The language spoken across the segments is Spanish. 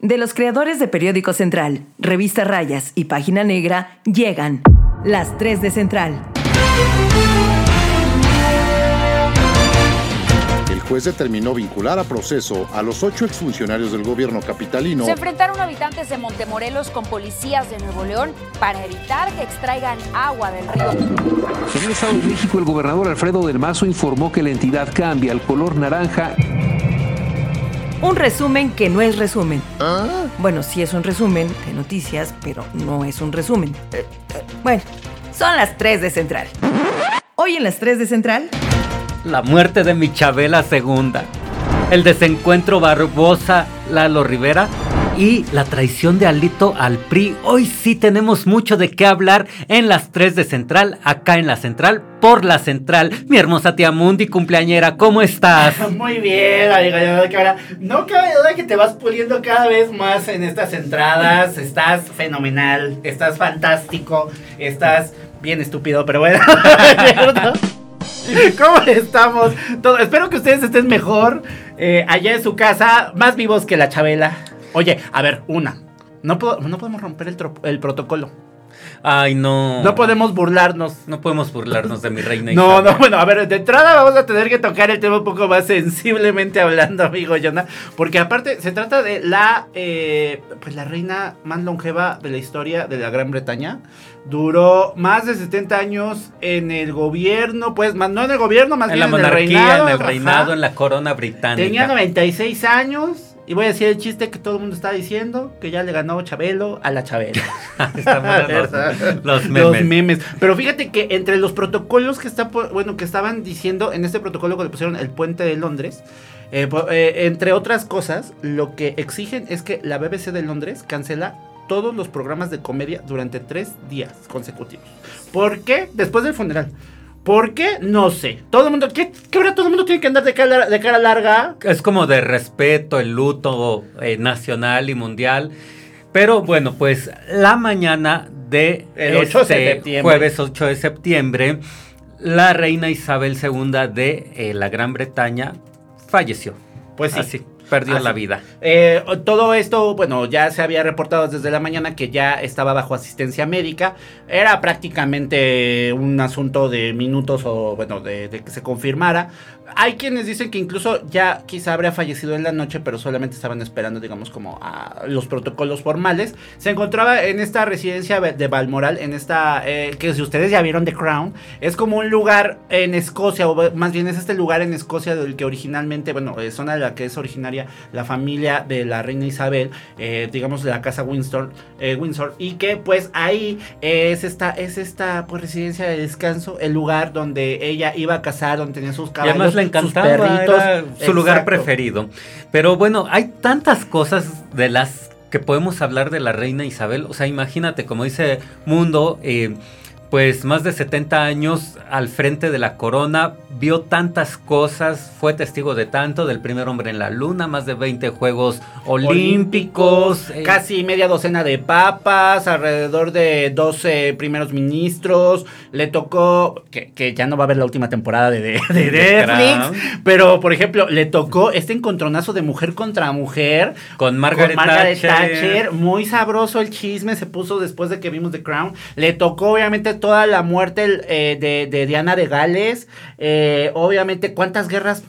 De los creadores de Periódico Central, Revista Rayas y Página Negra, llegan las 3 de Central. El juez determinó vincular a proceso a los ocho exfuncionarios del gobierno capitalino. Se enfrentaron habitantes de Montemorelos con policías de Nuevo León para evitar que extraigan agua del río. En el Estado de México, el gobernador Alfredo del Mazo informó que la entidad cambia al color naranja un resumen que no es resumen. Bueno, sí es un resumen de noticias, pero no es un resumen. Eh, eh, bueno, son las 3 de Central. Hoy en las 3 de Central. La muerte de mi Chabela segunda. El desencuentro Barbosa Lalo Rivera y la traición de Alito al PRI. Hoy sí tenemos mucho de qué hablar en las 3 de Central, acá en la Central, por la Central. Mi hermosa tía Mundi, cumpleañera, ¿cómo estás? Muy bien, amiga. No cabe duda que te vas puliendo cada vez más en estas entradas. Estás fenomenal, estás fantástico, estás bien estúpido, pero bueno. ¿Cómo estamos? Espero que ustedes estén mejor eh, allá en su casa, más vivos que la Chabela. Oye, a ver, una. No, no podemos romper el, el protocolo. Ay, no. No podemos burlarnos. No podemos burlarnos de mi reina. no, no, bueno, a ver, de entrada vamos a tener que tocar el tema un poco más sensiblemente hablando, amigo Jonah. Porque aparte se trata de la, eh, pues la reina más longeva de la historia de la Gran Bretaña. Duró más de 70 años en el gobierno, pues, más, no en el gobierno, más bien en el reinado. En el reinado, en la corona británica. Tenía 96 años y voy a decir el chiste que todo el mundo está diciendo, que ya le ganó Chabelo a la Chabela. los, los, memes. los, memes. Pero fíjate que entre los protocolos que está bueno que estaban diciendo en este protocolo que le pusieron el puente de Londres, eh, eh, entre otras cosas, lo que exigen es que la BBC de Londres cancela todos los programas de comedia durante tres días consecutivos. ¿Por qué? Después del funeral. ¿Por qué? No sé. Todo el mundo, ¿qué, qué ahora todo el mundo tiene que andar de cara, de cara larga? Es como de respeto, el luto eh, nacional y mundial. Pero bueno, pues la mañana de este jueves 8 de septiembre, la reina Isabel II de eh, la Gran Bretaña falleció. Pues sí. Así perdió la vida. Eh, todo esto, bueno, ya se había reportado desde la mañana que ya estaba bajo asistencia médica. Era prácticamente un asunto de minutos o, bueno, de, de que se confirmara. Hay quienes dicen que incluso ya quizá habría fallecido en la noche, pero solamente estaban esperando, digamos, como a los protocolos formales. Se encontraba en esta residencia de Balmoral, en esta, eh, que si ustedes ya vieron The Crown, es como un lugar en Escocia, o más bien es este lugar en Escocia del que originalmente, bueno, es zona de la que es originaria la familia de la reina Isabel, eh, digamos, de la casa Windsor, eh, Windsor, y que pues ahí es esta, es esta pues, residencia de descanso, el lugar donde ella iba a casar, donde tenía sus caballos le encantaba, su lugar preferido. Pero bueno, hay tantas cosas de las que podemos hablar de la reina Isabel. O sea, imagínate, como dice Mundo, eh, pues más de 70 años al frente de la corona, vio tantas cosas, fue testigo de tanto, del primer hombre en la luna, más de 20 Juegos Olímpicos, casi media docena de papas, alrededor de 12 primeros ministros, le tocó, que, ya no va a haber la última temporada de, de, Netflix, pero por ejemplo, le tocó este encontronazo de mujer contra mujer con Margaret, Thatcher. muy sabroso el chisme, se puso después de que vimos The Crown, le tocó obviamente toda la muerte eh, de, Diana de Gales. Eh, obviamente, ¿cuántas guerras?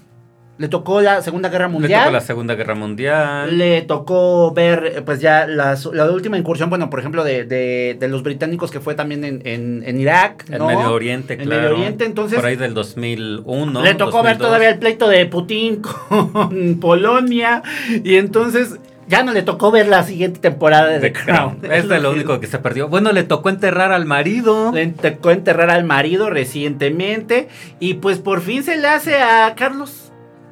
Le tocó la Segunda Guerra Mundial. Le tocó la Segunda Guerra Mundial. Le tocó ver, pues ya la última incursión, bueno, por ejemplo, de, los británicos que fue también en, en, Irak. En Medio Oriente, claro. En Medio Oriente, entonces. Por ahí del 2001. Le tocó ver todavía el pleito de Putin con Polonia. Y entonces ya no le tocó ver la siguiente temporada de The, Crown. Es lo único que se perdió. Bueno, le tocó enterrar al marido. Le tocó enterrar al marido recientemente. Y pues por fin se le hace a Carlos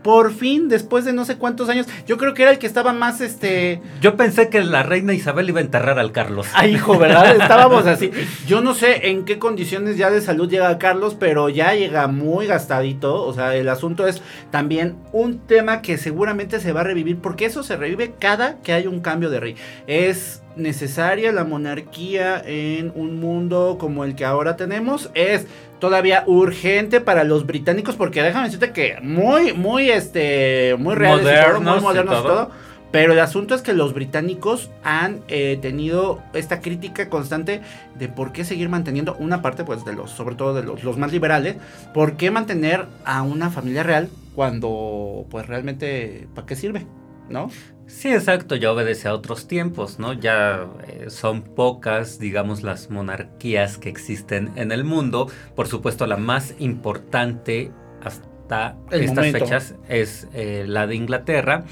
por fin, después de no sé cuántos años, yo creo que era el que estaba más, este... Yo pensé que la reina Isabel iba a enterrar al Carlos. Ay, hijo, ¿verdad? Estábamos así. Yo no sé en qué condiciones ya de salud llega Carlos, pero ya llega muy gastadito. O sea, el asunto es también un tema que seguramente se va a revivir, porque eso se revive cada que hay un cambio de rey. Es necesaria la monarquía en un mundo como el que ahora tenemos. Es todavía urgente para los británicos porque déjame decirte que muy, muy, este, muy reales modernos y todo, muy modernos y todo. Pero el asunto es que los británicos han eh, tenido esta crítica constante de por qué seguir manteniendo una parte, pues, de los, sobre todo de los, los más liberales, por qué mantener a una familia real cuando, pues, realmente, ¿para qué sirve? ¿No? Sí, exacto, ya obedece a otros tiempos, ¿no? Ya eh, son pocas, digamos, las monarquías que existen en el mundo. Por supuesto, la más importante hasta El estas momento. fechas es eh, la de Inglaterra.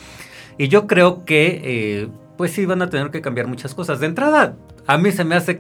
Y yo creo que, eh, pues sí, van a tener que cambiar muchas cosas. De entrada, a mí se me hace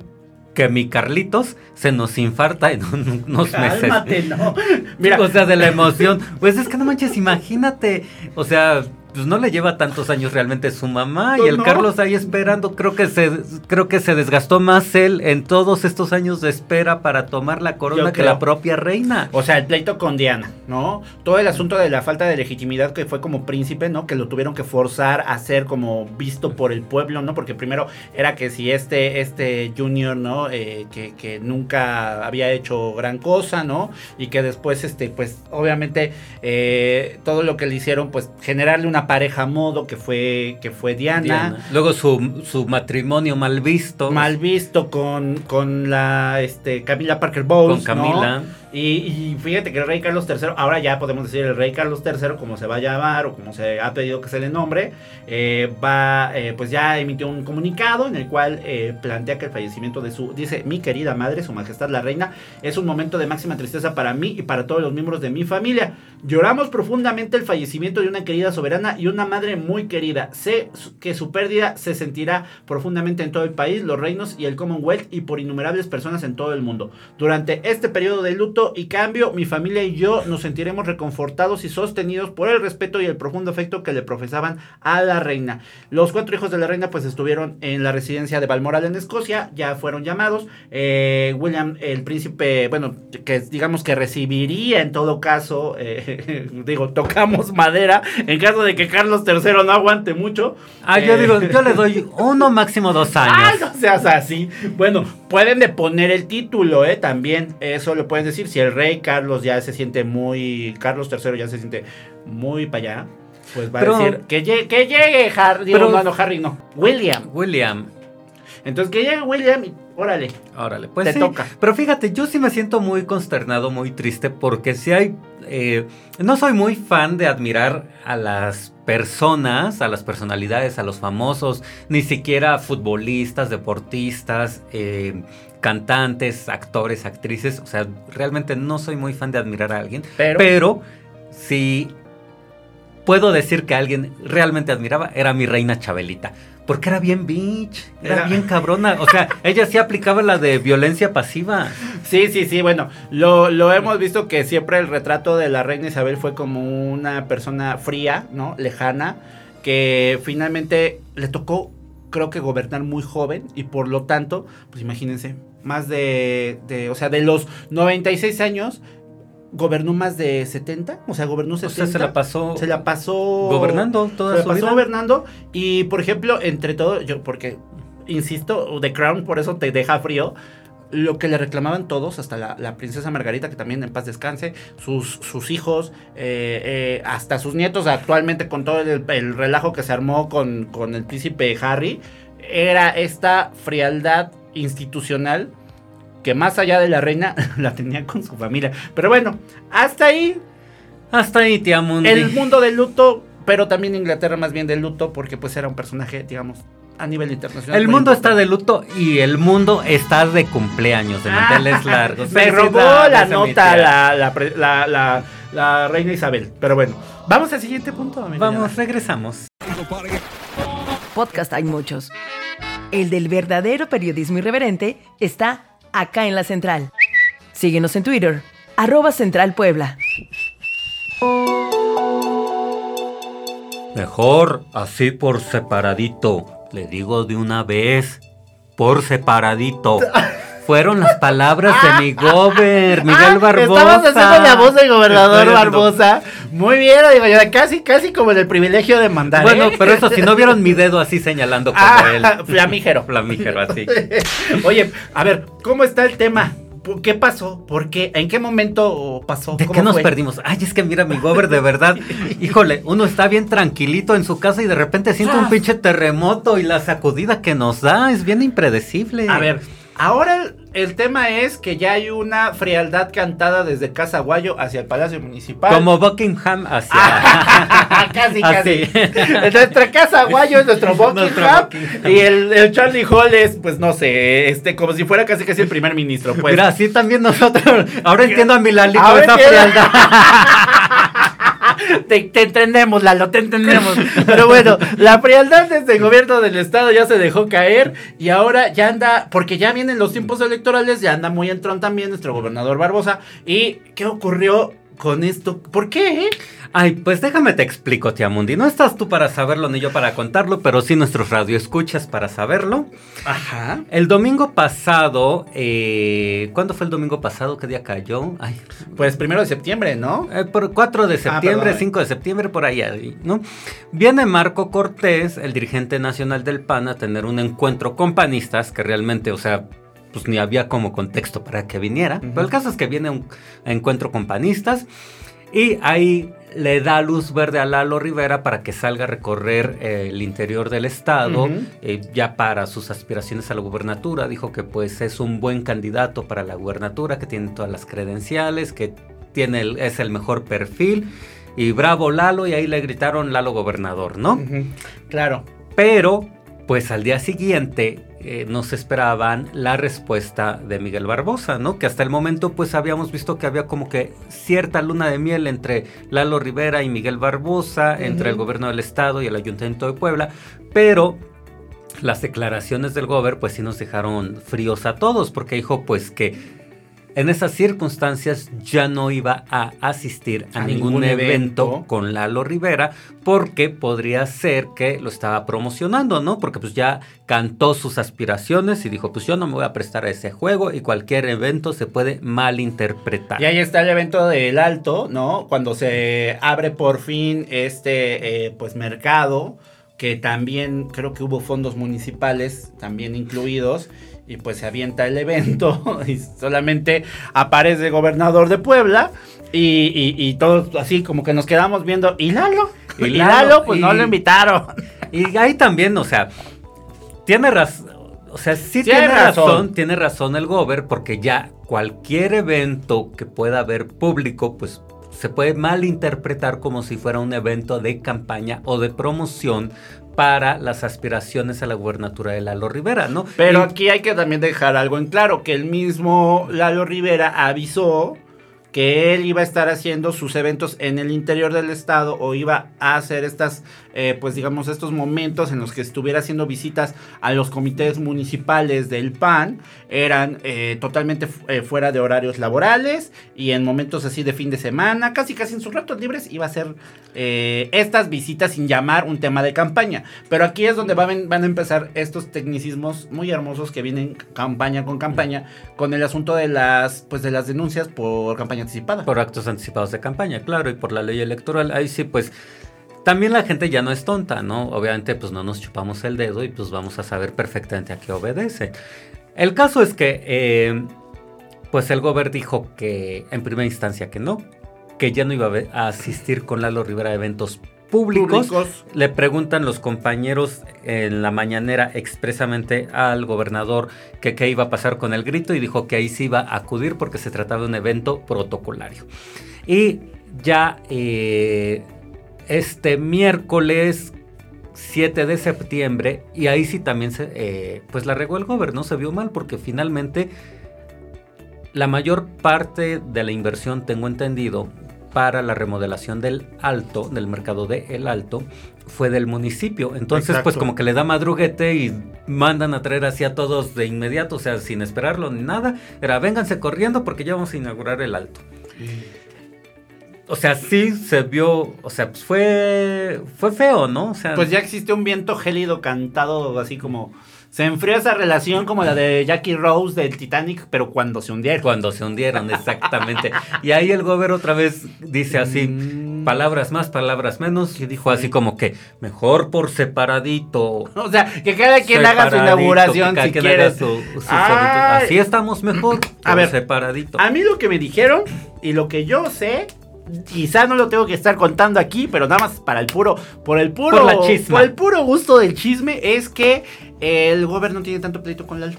que mi Carlitos se nos infarta en un- unos meses. Cálmate, ¿no? Mira, O sea, de la emoción. Pues es que no manches, imagínate. O sea, pues no le lleva tantos años realmente su mamá y el no. Carlos ahí esperando. Creo que se creo que se desgastó más él en todos estos años de espera para tomar la corona que la propia reina. O sea, el pleito con Diana, ¿no? Todo el asunto de la falta de legitimidad que fue como príncipe, ¿no? Que lo tuvieron que forzar a ser como visto por el pueblo, ¿no? Porque primero era que si este, este Junior, ¿no? Eh, que, que nunca había hecho gran cosa, ¿no? Y que después, este, pues, obviamente, eh, todo lo que le hicieron, pues, generarle una pareja modo que fue, que fue Diana. Diana. Luego su, su matrimonio mal visto. Mal visto con, con la este, Camila Parker Bowles. Con Camila. ¿no? Y, fíjate que el rey Carlos III, ahora ya podemos decir el rey Carlos III, como se va a llamar o como se ha pedido que se le nombre, eh, va, eh, pues ya emitió un comunicado en el cual eh, plantea que el fallecimiento de su, dice, mi querida madre, su majestad la reina, es un momento de máxima tristeza para mí y para todos los miembros de mi familia. Lloramos profundamente el fallecimiento de una querida soberana y una madre muy querida. Sé que su pérdida se sentirá profundamente en todo el país, los reinos y el Commonwealth y por innumerables personas en todo el mundo. Durante este periodo de luto y cambio, mi familia y yo nos sentiremos reconfortados y sostenidos por el respeto y el profundo afecto que le profesaban a la reina. Los cuatro hijos de la reina pues estuvieron en la residencia de Balmoral en Escocia, ya fueron llamados. Eh, William, el príncipe, bueno, que digamos que recibiría en todo caso, eh, digo, tocamos madera, en caso de que Carlos III no aguante mucho. Ah, yo Eh, digo, yo le doy uno, máximo dos Ay, años. no seas así. Bueno, pueden deponer el título, ¿eh? También, eso lo pueden decir. Si el rey Carlos ya se siente muy. Carlos III ya se siente muy para allá, pues va Pero- a decir que llegue, que llegue Harry. Pero- no, no, Harry no. William. William. Entonces que llegue William y órale. Órale, pues Te sí. toca. Pero fíjate, yo sí me siento muy consternado, muy triste, porque si hay. eh, no soy muy fan de admirar a las personas, a las personalidades, a los famosos, ni siquiera futbolistas, deportistas, eh, cantantes, actores, actrices. O sea, realmente no soy muy fan de admirar a alguien. Pero, Pero si puedo decir que alguien realmente admiraba, era mi reina Chabelita. Porque era bien bitch, era, Era- bien cabrona. O sea, ella sí aplicaba la de violencia pasiva. Sí, sí, sí, bueno, lo, lo hemos visto que siempre el retrato de la reina Isabel fue como una persona fría, ¿no? Lejana, que finalmente le tocó, creo que gobernar muy joven y por lo tanto, pues imagínense, más de, de o sea, de los 96 años, gobernó más de 70, o sea, gobernó O 70. sea, se la pasó se la pasó gobernando toda se la su pasó vida. gobernando y por ejemplo entre todo yo porque insisto The Crown por eso te deja frío lo que le reclamaban todos, hasta la, la princesa Margarita, que también en paz descanse, sus, sus hijos, eh, eh, hasta sus nietos actualmente con todo el, el relajo que se armó con, con el príncipe Harry, era esta frialdad institucional que más allá de la reina la tenía con su familia. Pero bueno, hasta ahí Hasta ahí, tía Mundi. el mundo del luto, pero también Inglaterra más bien del luto, porque pues era un personaje, digamos, a nivel internacional. El mundo está de luto y el mundo está de cumpleaños, de manteles largos. Me robó la nota la, la, la- la- la reina Isabel. Pero bueno, vamos al siguiente punto. Vamos, regresamos. Podcast hay muchos. El del verdadero periodismo irreverente está acá en la central. Síguenos en Twitter, arroba Central Puebla. Mejor así por separadito. Le digo de una vez. Por separadito. Fueron las palabras de mi gober, Miguel Ah, Barbosa. Estabas haciendo la voz del gobernador Estoy Barbosa. Muy bien, digo, ya casi, casi como en el privilegio de mandar. Bueno, ¿eh? pero eso, si no vieron mi dedo así señalando como Ah, él. flamígero. Flamígero, así. Oye, a ver, ¿cómo está el tema ¿Qué pasó? ¿Por qué? ¿En qué momento pasó? ¿De qué nos perdimos? Ay, es que mira, mi gober, de verdad, híjole, uno está bien tranquilito en su casa y de repente siente un pinche terremoto y la sacudida que nos da es bien impredecible. A ver, Ahora el, tema es que ya hay una frialdad cantada desde Casa Guayo hacia el Palacio Municipal. Como Buckingham hacia. casi, casi. Nuestra Casa Guayo es nuestro Buckingham. Y el, Charlie Hall es, pues no sé, este, como si fuera casi casi el primer ministro. Pues. Mira, así también nosotros. Ahora entiendo a Milalito esa frialdad. Te, entendemos, Lalo, te entendemos. Pero bueno, la frialdad desde el gobierno del estado ya se dejó caer y ahora ya anda, porque ya vienen los tiempos electorales, ya anda muy entrón también nuestro gobernador Barbosa. ¿Y qué ocurrió con esto? ¿Por qué? Ay, pues déjame te explico, Tia Mundi. No estás tú para saberlo ni yo para contarlo, pero sí nuestros radioescuchas para saberlo. Ajá. El domingo pasado, eh, ¿cuándo fue el domingo pasado? ¿Qué día cayó? Ay. Pues primero de septiembre, ¿no? Eh, por 4 de ah, septiembre, 5 de septiembre, por ahí, ¿no? Viene Marco Cortés, el dirigente nacional del PAN, a tener un encuentro con panistas que realmente, o sea, pues ni había como contexto para que viniera. Pero el caso es que viene un encuentro con panistas y ahí le da luz verde a Lalo Rivera para que salga a recorrer eh, el interior del estado, eh, ya para sus aspiraciones a la gubernatura. Dijo que pues es un buen candidato para la gubernatura, que tiene todas las credenciales, que tiene es el mejor perfil. Y bravo Lalo, y ahí le gritaron Lalo gobernador, ¿no? Claro. Pero, pues al día siguiente eh, nos esperaban la respuesta de Miguel Barbosa, ¿no? Que hasta el momento pues habíamos visto que había como que cierta luna de miel entre Lalo Rivera y Miguel Barbosa, entre el gobierno del estado y el ayuntamiento de Puebla, pero las declaraciones del gobierno pues sí nos dejaron fríos a todos, porque dijo pues que en esas circunstancias ya no iba a asistir a, ningún, evento, con Lalo Rivera porque podría ser que lo estaba promocionando, ¿no? Porque pues ya cantó sus aspiraciones y dijo, pues yo no me voy a prestar a ese juego y cualquier evento se puede malinterpretar. Y ahí está el evento del Alto, ¿no? Cuando se abre por fin este, eh, pues, mercado, que también creo que hubo fondos municipales también incluidos y pues se avienta el evento y solamente aparece el gobernador de Puebla y, todos así como que nos quedamos viendo, ¿y Lalo? Y, Lalo, pues no lo invitaron. Y ahí también, o sea, tiene razón. O sea, sí tiene, razón. tiene razón el gober, porque ya cualquier evento que pueda haber público, pues se puede malinterpretar como si fuera un evento de campaña o de promoción para las aspiraciones a la gubernatura de Lalo Rivera, ¿no? Pero aquí hay que también dejar algo en claro, que el mismo Lalo Rivera avisó que él iba a estar haciendo sus eventos en el interior del estado o iba a hacer estas, eh, pues digamos, estos momentos en los que estuviera haciendo visitas a los comités municipales del PAN, eran eh, totalmente eh, fuera de horarios laborales y en momentos así de fin de semana, casi casi en sus ratos libres, iba a hacer estas visitas sin llamar un tema de campaña. Pero aquí es donde van, van a empezar estos tecnicismos muy hermosos que vienen campaña con campaña con el asunto de las, pues de las denuncias por campaña anticipada. Por actos anticipados de campaña, claro, y por la ley electoral. Ahí sí, pues también la gente ya no es tonta, ¿no? Obviamente, pues no nos chupamos el dedo y pues vamos a saber perfectamente a qué obedece. El caso es que, eh, pues el gobierno dijo que en primera instancia que no, que ya no iba a asistir con Lalo Rivera a eventos públicos. Le preguntan los compañeros en la mañanera expresamente al gobernador que qué iba a pasar con el grito y dijo que ahí se iba a acudir porque se trataba de un evento protocolario. Y ya eh, este miércoles 7 de septiembre, y ahí sí también se, eh, pues la regó el gobierno, se vio mal porque finalmente la mayor parte de la inversión, tengo entendido, para la remodelación del Alto, del mercado de El Alto, fue del municipio. Entonces, pues como que le da madruguete y mandan a traer así a todos de inmediato, o sea, sin esperarlo ni nada. Era, vénganse corriendo porque ya vamos a inaugurar el Alto. O sea, sí se vio, o sea, pues fue, fue feo, ¿no? O sea, pues ya existe un viento gélido cantado así como se enfrió esa relación como la de Jackie Rose del Titanic, pero cuando se hundieron. Cuando se hundieron, exactamente. y ahí el gobierno otra vez dice así, palabras más, palabras menos, y dijo así como que mejor por separadito. O sea, que cada quien haga su inauguración si quiere. así estamos mejor. A ver, separadito. A mí lo que me dijeron y lo que yo sé quizá no lo tengo que estar contando aquí, pero nada más para el puro, por el puro, por, el puro gusto del chisme es que el gobierno tiene tanto pleito con Lalo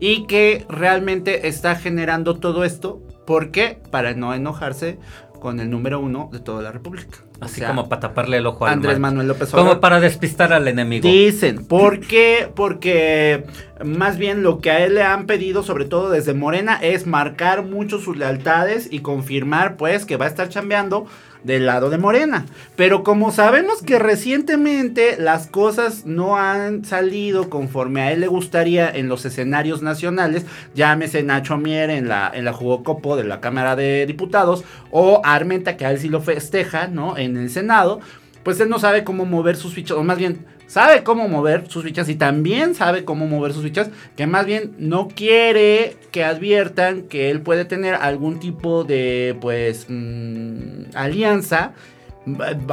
y que realmente está generando todo esto, ¿por qué? Para no enojarse con el número uno de toda la República. Así como para taparle el ojo a Andrés Manuel López Obrador. Como para despistar al enemigo. Dicen, ¿por qué? Porque más bien lo que a él le han pedido, sobre todo desde Morena, es marcar mucho sus lealtades y confirmar pues que va a estar chambeando del lado de Morena. Pero como sabemos que recientemente las cosas no han salido conforme a él le gustaría en los escenarios nacionales, llámese Nacho Mier en la, en la Jugocopo de la Cámara de Diputados o Armenta que a él sí lo festeja, ¿no? En el Senado, pues él no sabe cómo mover sus fichas, o más bien sabe cómo mover sus fichas y también sabe cómo mover sus fichas, que más bien no quiere que adviertan que él puede tener algún tipo de, pues, mm, alianza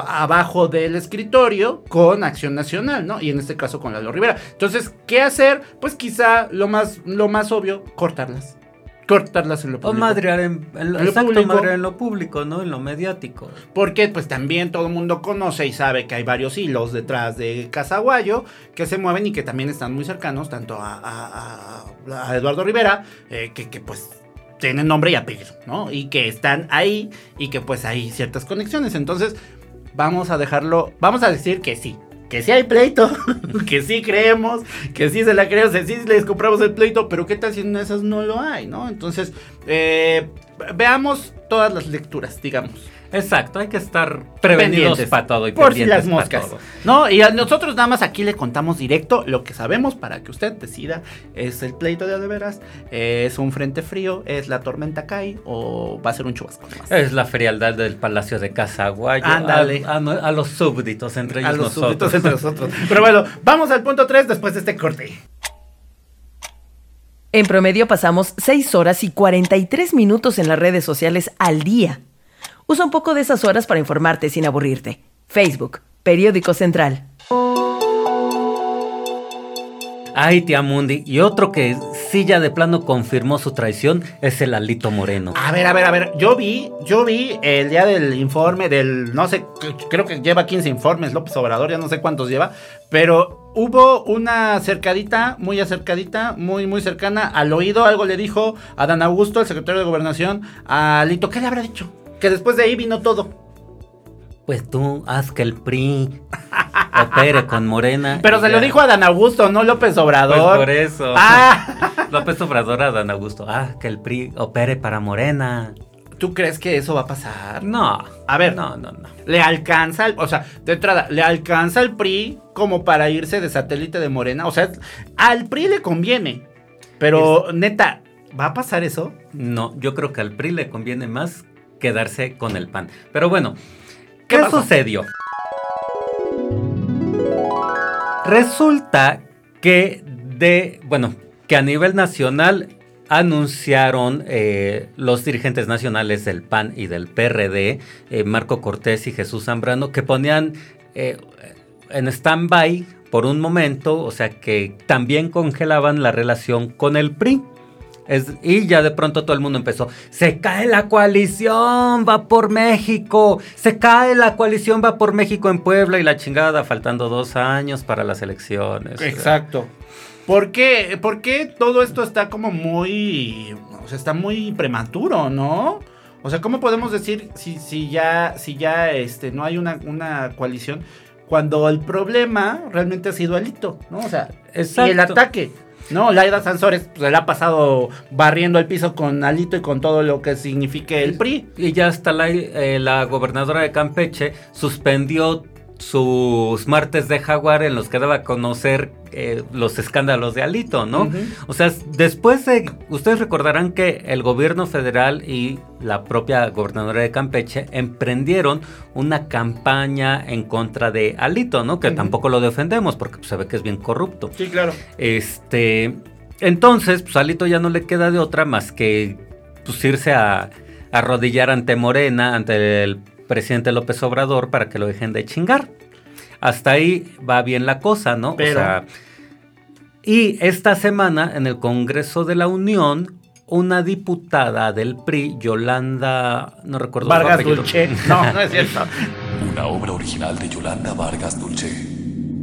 abajo del escritorio con Acción Nacional, ¿no? Y en este caso con Lalo Rivera. Entonces, ¿qué hacer? Pues quizá lo más, lo más obvio, cortarlas cortarlas en lo público. O madrear en, lo, público. en lo público, ¿no? En lo mediático. Porque pues también todo el mundo conoce y sabe que hay varios hilos detrás de Casaguayo que se mueven y que también están muy cercanos tanto a, Eduardo Rivera, eh, que, que pues tienen nombre y apellido, ¿no? Y que están ahí y que pues hay ciertas conexiones. Entonces, vamos a dejarlo, vamos a decir que sí, que sí hay pleito, que sí creemos, que sí se la creemos, que sí les compramos el pleito, pero ¿qué tal si en esas no lo hay, no? Entonces, eh, veamos todas las lecturas, digamos. Exacto, hay que estar prevenidos para todo y por si las moscas. No, y a nosotros nada más aquí le contamos directo lo que sabemos para que usted decida. Es el pleito de veras, es un frente frío, es la tormenta cae o va a ser un chubasco. Es la frialdad del Palacio de Casaguayo. Ándale. A, a, los súbditos entre ellos a los nosotros. Súbditos entre nosotros. Pero bueno, vamos al punto 3 después de este corte. En promedio pasamos 6 horas y 43 minutos en las redes sociales al día. Usa un poco de esas horas para informarte sin aburrirte. Facebook, Periódico Central. Ay, tía Mundi. Y otro que sí ya de plano confirmó su traición es el Alito Moreno. A ver, a ver, a ver. Yo vi, yo vi el día del informe del, no sé, creo que lleva 15 informes López Obrador, ya no sé cuántos lleva, pero hubo una acercadita, muy acercadita, muy, muy cercana al oído. Algo le dijo a Dan Augusto, el secretario de Gobernación, a Alito. ¿Qué le habrá dicho? Que después de ahí vino todo. Pues tú haz que el PRI opere con Morena. Pero se lo dijo a Dan Augusto, no López Obrador. Pues por eso. Ah. López Obrador a Dan Augusto. Ah, que el PRI opere para Morena. ¿Tú crees que eso va a pasar? No. A ver. No, no, no. Le alcanza, o sea, de entrada, le alcanza al PRI como para irse de satélite de Morena. O sea, al PRI le conviene. Pero, neta, ¿va a pasar eso? No, yo creo que al PRI le conviene más quedarse con el pan. Pero bueno, ¿qué, sucedió? Resulta que de, bueno, que a nivel nacional anunciaron eh, los dirigentes nacionales del PAN y del PRD, eh, Marco Cortés y Jesús Zambrano, que ponían eh, en stand-by por un momento, o sea que también congelaban la relación con el PRI y ya de pronto todo el mundo empezó, se cae la coalición, va por México, se cae la coalición, va por México en Puebla y la chingada, faltando dos años para las elecciones. Exacto. ¿Por qué, ¿Por qué todo esto está como muy, o sea, está muy prematuro, ¿no? O sea, ¿cómo podemos decir si, si ya, si ya este, no hay una, una coalición cuando el problema realmente ha sido Alito, ¿no? O sea, y el ataque. No, Laida Sansores pues, se le ha pasado barriendo el piso con Alito y con todo lo que signifique el PRI. Y ya hasta la, eh, la gobernadora de Campeche suspendió sus martes de jaguar en los que daba a conocer eh, los escándalos de Alito, ¿no? O sea, después de, ustedes recordarán que el gobierno federal y la propia gobernadora de Campeche emprendieron una campaña en contra de Alito, ¿no? Que tampoco lo defendemos porque pues, se ve que es bien corrupto. Sí, claro. Este, entonces, pues Alito ya no le queda de otra más que pues, irse a arrodillar ante Morena, ante el presidente López Obrador para que lo dejen de chingar. Hasta ahí va bien la cosa, ¿no? Pero... O sea, y esta semana en el Congreso de la Unión, una diputada del PRI, Yolanda, no recuerdo Vargas. Dulce. No, no es cierto. Una obra original de Yolanda Vargas Dulce.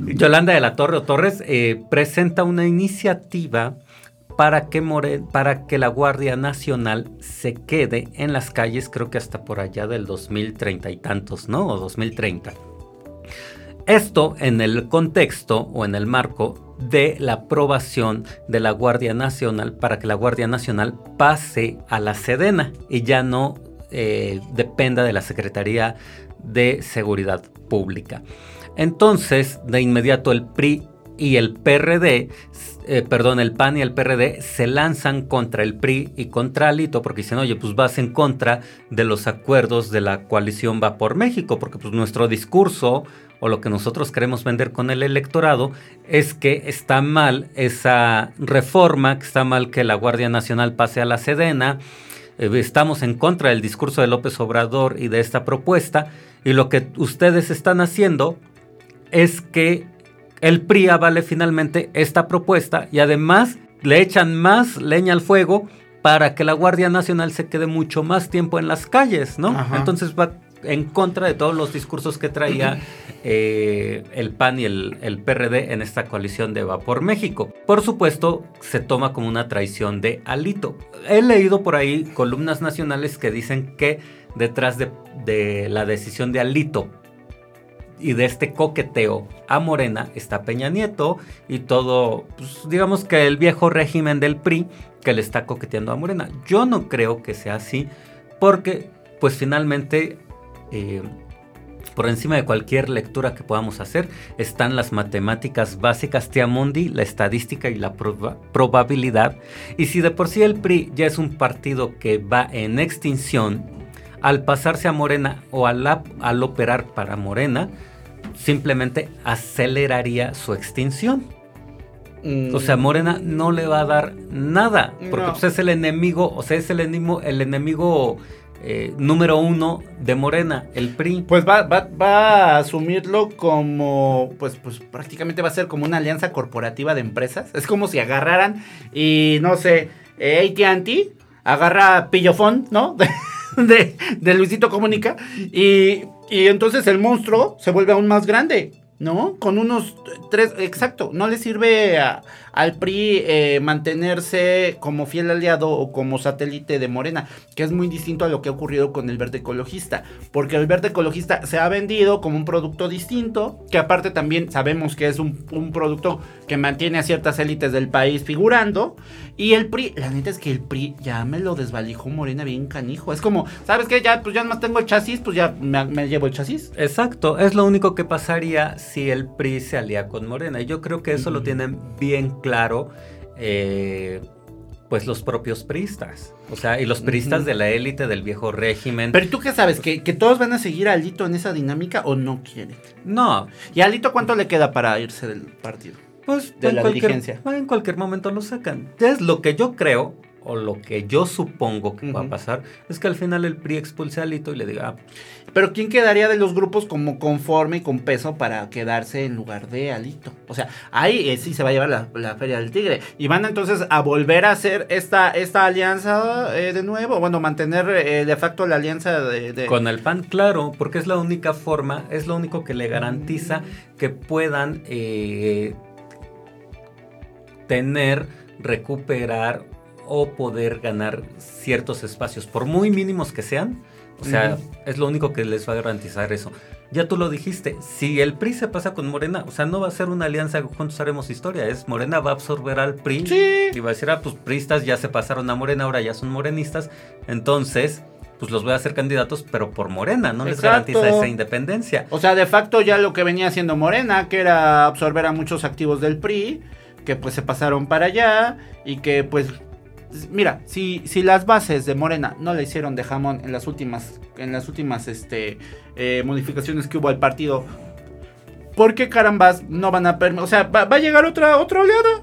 Yolanda de la Torre o Torres eh, presenta una iniciativa para que, More- para que la Guardia Nacional se quede en las calles, creo que hasta por allá del 2030 y tantos, ¿no? O 2030. Esto en el contexto o en el marco de la aprobación de la Guardia Nacional para que la Guardia Nacional pase a la Sedena y ya no eh, dependa de la Secretaría de Seguridad Pública. Entonces, de inmediato el PRI y el PRD, eh, perdón, el PAN y el PRD se lanzan contra el PRI y contra Alito porque dicen, oye, pues vas en contra de los acuerdos de la coalición Va por México, porque pues nuestro discurso o lo que nosotros queremos vender con el electorado es que está mal esa reforma, que está mal que la Guardia Nacional pase a la Sedena, eh, estamos en contra del discurso de López Obrador y de esta propuesta, y lo que ustedes están haciendo es que el PRI avale finalmente esta propuesta y además le echan más leña al fuego para que la Guardia Nacional se quede mucho más tiempo en las calles, ¿no? Ajá. Entonces va en contra de todos los discursos que traía eh, el PAN y el, el PRD en esta coalición de Va por México. Por supuesto, se toma como una traición de Alito. He leído por ahí columnas nacionales que dicen que detrás de, de la decisión de Alito y de este coqueteo a Morena está Peña Nieto y todo, pues, digamos que el viejo régimen del PRI que le está coqueteando a Morena. Yo no creo que sea así porque pues finalmente eh, por encima de cualquier lectura que podamos hacer están las matemáticas básicas Tiamundi, la estadística y la proba- probabilidad. Y si de por sí el PRI ya es un partido que va en extinción, al pasarse a Morena o al, al operar para Morena, simplemente aceleraría su extinción. Mm, O sea, Morena no le va a dar nada, porque No. pues, es el enemigo, o sea, es el enemigo, el enemigo eh, número uno de Morena, el PRI. Pues va, va, va a asumirlo como, pues, pues prácticamente va a ser como una alianza corporativa de empresas. Es como si agarraran y, no sé, eh, AT&T agarra Pillofón, ¿no? De, de Luisito Comunica y, y entonces el monstruo se vuelve aún más grande. ¿No? Con unos tres, exacto, no le sirve a- al PRI eh, mantenerse como fiel aliado o como satélite de Morena, que es muy distinto a lo que ha ocurrido con el verde ecologista, porque el verde ecologista se ha vendido como un producto distinto, que aparte también sabemos que es un, un producto que mantiene a ciertas élites del país figurando, y el PRI, la neta es que el PRI ya me lo desvalijó Morena bien canijo, es como, ¿sabes qué? Ya, pues ya más tengo el chasis, pues ya me, me llevo el chasis. Exacto, es lo único que pasaría si el PRI se alía con Morena. Y yo creo que eso lo tienen bien claro, eh, pues los propios priistas. O sea, y los priistas Ujú. de la élite del viejo régimen. Pero tú qué sabes, ¿Que, que todos van a seguir a Alito en esa dinámica o no quieren. no, ¿Y a Alito cuánto le queda para irse del partido? pues De en, la cualquier, dirigencia. en cualquier momento lo sacan. Es lo que yo creo, o lo que yo supongo que va a pasar, es que al final el PRI expulse a Alito y le diga, ah, Pero ¿quién quedaría de los grupos como conforme y con peso para quedarse en lugar de Alito? O sea, ahí eh, sí se va a llevar la, la Feria del Tigre. Y van entonces a volver a hacer esta, esta alianza eh, de nuevo. Bueno, mantener eh, de facto la alianza de... de- Con el PAN, claro, porque es la única forma, es lo único que le garantiza que puedan eh, tener, recuperar o poder ganar ciertos espacios, por muy mínimos que sean. O sea, es lo único que les va a garantizar eso. Ya tú lo dijiste, si el PRI se pasa con Morena, o sea, no va a ser una alianza juntos haremos historia, es Morena va a absorber al PRI Sí. y va a decir, ah, pues priistas ya se pasaron a Morena, ahora ya son morenistas, entonces, pues los voy a hacer candidatos, pero por Morena, no les garantiza esa independencia. O sea, de facto ya lo que venía haciendo Morena, que era absorber a muchos activos del PRI, que pues se pasaron para allá y que pues mira, si, si las bases de Morena no le hicieron de jamón en las últimas en las últimas este eh, modificaciones que hubo al partido, ¿por qué carambas no van a permitir? O sea, va, va a llegar otra otra oleada.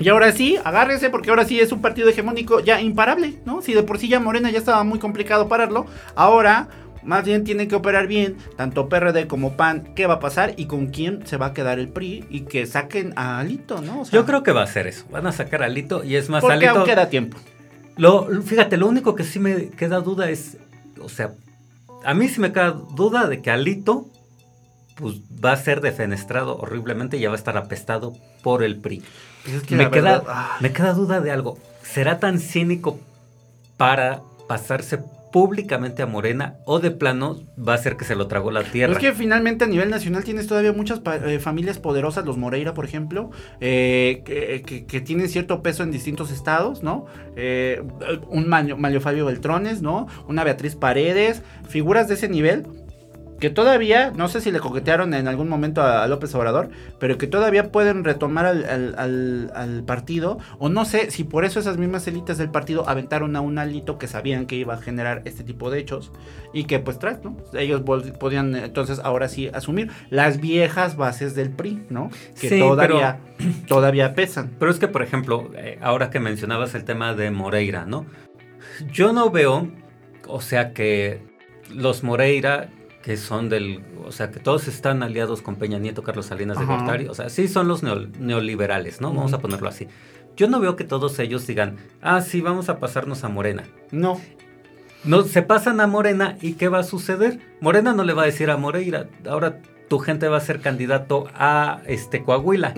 Y ahora sí, agárrese porque ahora sí es un partido hegemónico ya imparable, ¿no? Si de por sí ya Morena ya estaba muy complicado pararlo, ahora Más bien tienen que operar bien, tanto PRD como PAN, qué va a pasar y con quién se va a quedar el PRI y que saquen a Alito, ¿no? Yo creo que va a ser eso. Van a sacar a Alito y es más, porque Alito. aún queda tiempo. Lo, fíjate, lo único que sí me queda duda es, o sea, a mí sí me queda duda de que Alito pues va a ser defenestrado horriblemente y ya va a estar apestado por el PRI. Pues es que me, queda, verdad, ah. me queda duda de algo. ¿Será tan cínico para pasarse públicamente a Morena o de plano va a ser que se lo tragó la tierra? es que finalmente a nivel nacional tienes todavía muchas eh, familias poderosas, los Moreira, por ejemplo, eh, que, que- tienen cierto peso en distintos estados, ¿no? Eh, un Mario, Mario Fabio Beltrones, ¿no? Una Beatriz Paredes, figuras de ese nivel que todavía, no sé si le coquetearon en algún momento a, a López Obrador, pero que todavía pueden retomar al, al- al- al partido, o no sé si por eso esas mismas élites del partido aventaron a un alito que sabían que iba a generar este tipo de hechos, y que pues tras, ¿no? Ellos podían entonces ahora sí asumir las viejas bases del PRI, ¿no? Que Sí, todavía, todavía pesan. Pero es que, por ejemplo, eh, ahora que mencionabas el tema de Moreira, ¿no? Yo no veo, o sea, que los Moreira, que son del, o sea, que todos están aliados con Peña Nieto, Carlos Salinas de Ajá. Gortari, o sea, sí son los neo- neoliberales, ¿no? Vamos a ponerlo así. Yo no veo que todos ellos digan, ah, sí, vamos a pasarnos a Morena. No. No, se pasan a Morena y ¿qué va a suceder? Morena no le va a decir a Moreira, ahora tu gente va a ser candidato a este Coahuila.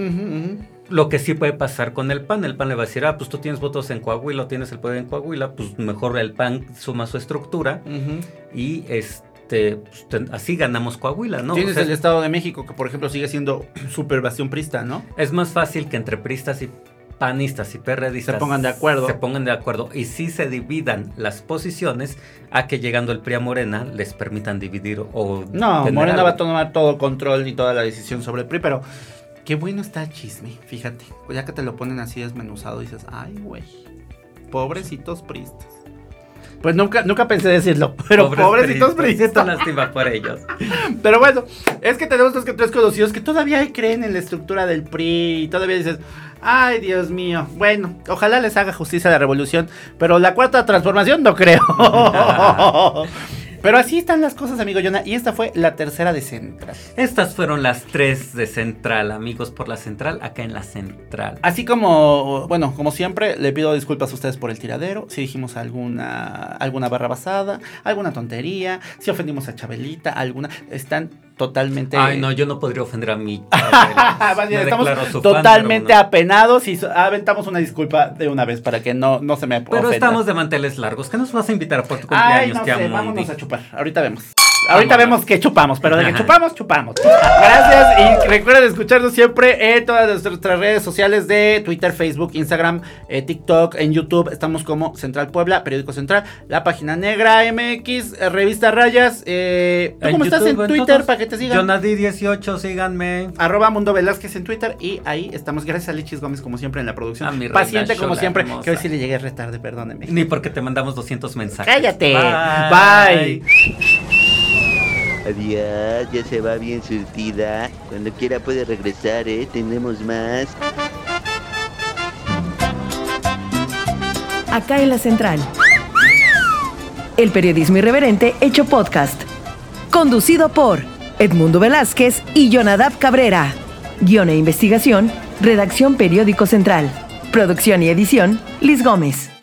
Lo que sí puede pasar con el PAN, el PAN le va a decir, ah, pues tú tienes votos en Coahuila, tienes el poder en Coahuila, pues mejor el PAN suma su estructura y este pues, ten- así ganamos Coahuila, ¿no? Tienes O sea, el Estado de México, que por ejemplo sigue siendo super bastión prista, ¿no? es más fácil que entre pristas y panistas y perredistas Se pongan de acuerdo. se pongan de acuerdo y sí se dividan las posiciones a que llegando el PRI a Morena les permitan dividir o No, Morena algo. va a tomar todo control y toda la decisión sobre el PRI, pero qué bueno está el chisme, fíjate. Pues ya que te lo ponen así desmenuzado, dices, ay, güey, pobrecitos pristas. Pues nunca, nunca pensé decirlo, pero Pobres pobrecitos pristas. lástima por ellos. Pero bueno, es que tenemos dos que tres conocidos que todavía creen en la estructura del PRI y todavía dices, ay Dios mío, bueno, ojalá les haga justicia la revolución, pero la cuarta transformación no creo. pero así están las cosas, amigo Jonah, y esta fue la tercera de Central. Estas fueron las tres de Central, amigos por la Central, acá en la Central. Así como, bueno, como siempre, le pido disculpas a ustedes por el tiradero, si dijimos alguna, alguna barra basada, alguna tontería, si ofendimos a Chabelita, alguna, están totalmente... Ay, no, yo no podría ofender a mi. Estamos fan, totalmente pero no. apenados y aventamos una disculpa de una vez para que no, no se me Pero ofenda. estamos de manteles largos. ¿Qué nos vas a invitar por tu Ay, cumpleaños, no tía sé, vámonos a chupar. Ahorita vemos. Ahorita Vámonos. vemos que chupamos, pero de que Ajá. chupamos, chupamos. Gracias y recuerden escucharnos siempre en todas nuestras redes sociales de Twitter, Facebook, Instagram, eh, TikTok, en YouTube. Estamos como Central Puebla, Periódico Central, La Página Negra, MX, eh, Revista Rayas. Eh, ¿Tú cómo estás en Twitter para que te sigan? Jonadi18, síganme. Arroba Mundo Velázquez en Twitter y ahí estamos. Gracias a Lichis Gómez como siempre en la producción. A mi reina Paciente como Shola siempre, hermosa. que hoy sí le llegué retarde, perdóneme. Ni porque te mandamos 200 mensajes. Cállate. Bye. Bye. Adiós, ya se va bien surtida. Cuando quiera puede regresar, ¿eh? Tenemos más. Acá en la Central. El periodismo irreverente hecho podcast. Conducido por Edmundo Velázquez y Jonadab Cabrera. Guión e investigación, redacción Periódico Central. Producción y edición, Liz Gómez.